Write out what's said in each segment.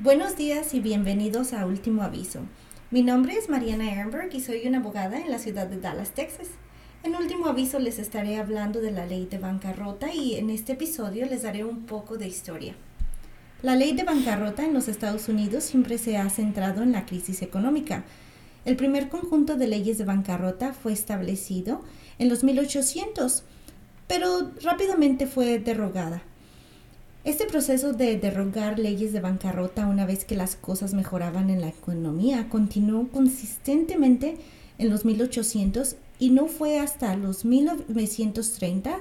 Buenos días y bienvenidos a Último Aviso. Mi nombre es Mariana Ehrenberg y soy una abogada en la ciudad de Dallas, Texas. En Último Aviso les estaré hablando de la ley de bancarrota y en este episodio les daré un poco de historia. La ley de bancarrota en los Estados Unidos siempre se ha centrado en la crisis económica. El primer conjunto de leyes de bancarrota fue establecido en los 1800, pero rápidamente fue derogada. Este proceso de derrogar leyes de bancarrota una vez que las cosas mejoraban en la economía continuó consistentemente en los 1800 y no fue hasta los 1930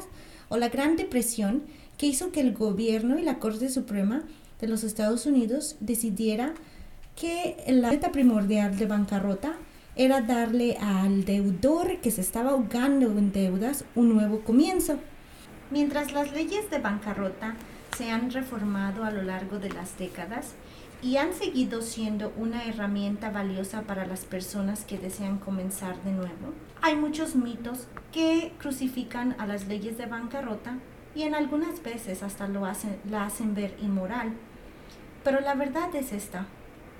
o la Gran Depresión que hizo que el gobierno y la Corte Suprema de los Estados Unidos decidiera que la meta primordial de bancarrota era darle al deudor que se estaba ahogando en deudas un nuevo comienzo. Mientras las leyes de bancarrota se han reformado a lo largo de las décadas y han seguido siendo una herramienta valiosa para las personas que desean comenzar de nuevo. Hay muchos mitos que crucifican a las leyes de bancarrota y en algunas veces hasta lo hacen, la hacen ver inmoral. Pero la verdad es esta.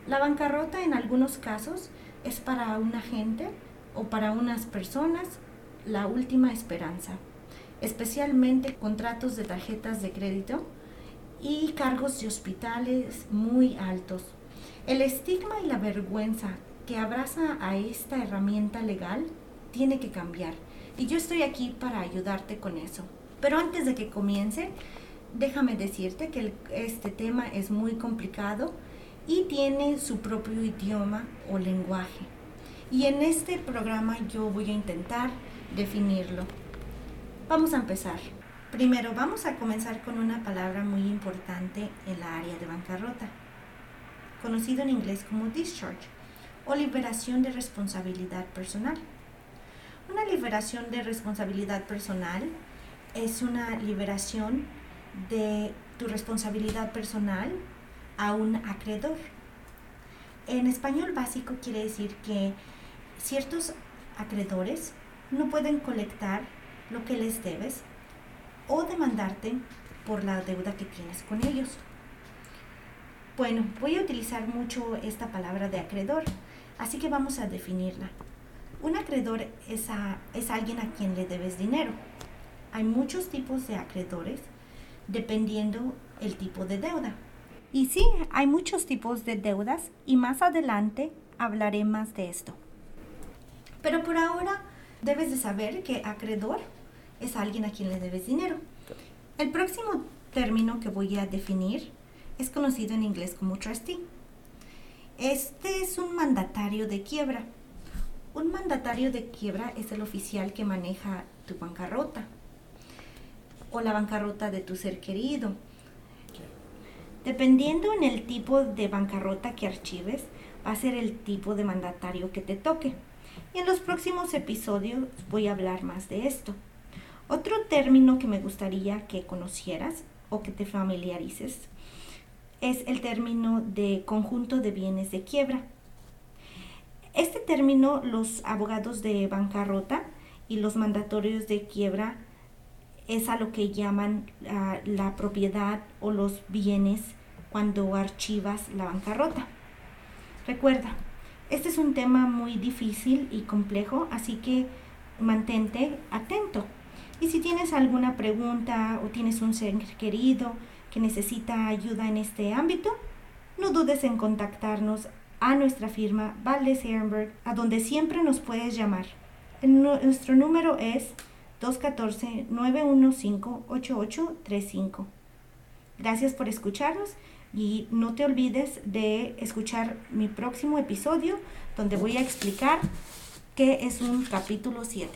La bancarrota en algunos casos es para una gente o para unas personas la última esperanza, especialmente contratos de tarjetas de crédito y cargos de hospitales muy altos. El estigma y la vergüenza que abraza a esta herramienta legal tiene que cambiar y yo estoy aquí para ayudarte con eso. Pero antes de que comience, déjame decirte que este tema es muy complicado y tiene su propio idioma o lenguaje. Y en este programa yo voy a intentar definirlo. Vamos a empezar. Primero, vamos a comenzar con una palabra muy importante en la área de bancarrota, conocido en inglés como discharge o liberación de responsabilidad personal. Una liberación de responsabilidad personal es una liberación de tu responsabilidad personal a un acreedor. En español básico quiere decir que ciertos acreedores no pueden colectar lo que les debes o demandarte por la deuda que tienes con ellos. Bueno, voy a utilizar mucho esta palabra de acreedor, así que vamos a definirla. Un acreedor es, es alguien a quien le debes dinero. Hay muchos tipos de acreedores dependiendo el tipo de deuda. Y sí, hay muchos tipos de deudas y más adelante hablaré más de esto. Pero por ahora debes de saber que acreedor es alguien a quien le debes dinero. El próximo término que voy a definir es conocido en inglés como trustee. Este es un mandatario de quiebra. Un mandatario de quiebra es el oficial que maneja tu bancarrota o la bancarrota de tu ser querido. Dependiendo en el tipo de bancarrota que archives, va a ser el tipo de mandatario que te toque. Y en los próximos episodios voy a hablar más de esto. Otro término que me gustaría que conocieras o que te familiarices es el término de conjunto de bienes de quiebra. Este término los abogados de bancarrota y los mandatorios de quiebra es a lo que llaman ah, la propiedad o los bienes cuando archivas la bancarrota. Recuerda, este es un tema muy difícil y complejo, así que mantente atento. Y si tienes alguna pregunta o tienes un ser querido que necesita ayuda en este ámbito, no dudes en contactarnos a nuestra firma Valdes Ehrenberg, a donde siempre nos puedes llamar. nuestro número es 214-915-8835. Gracias por escucharnos y no te olvides de escuchar mi próximo episodio donde voy a explicar qué es un capítulo 7.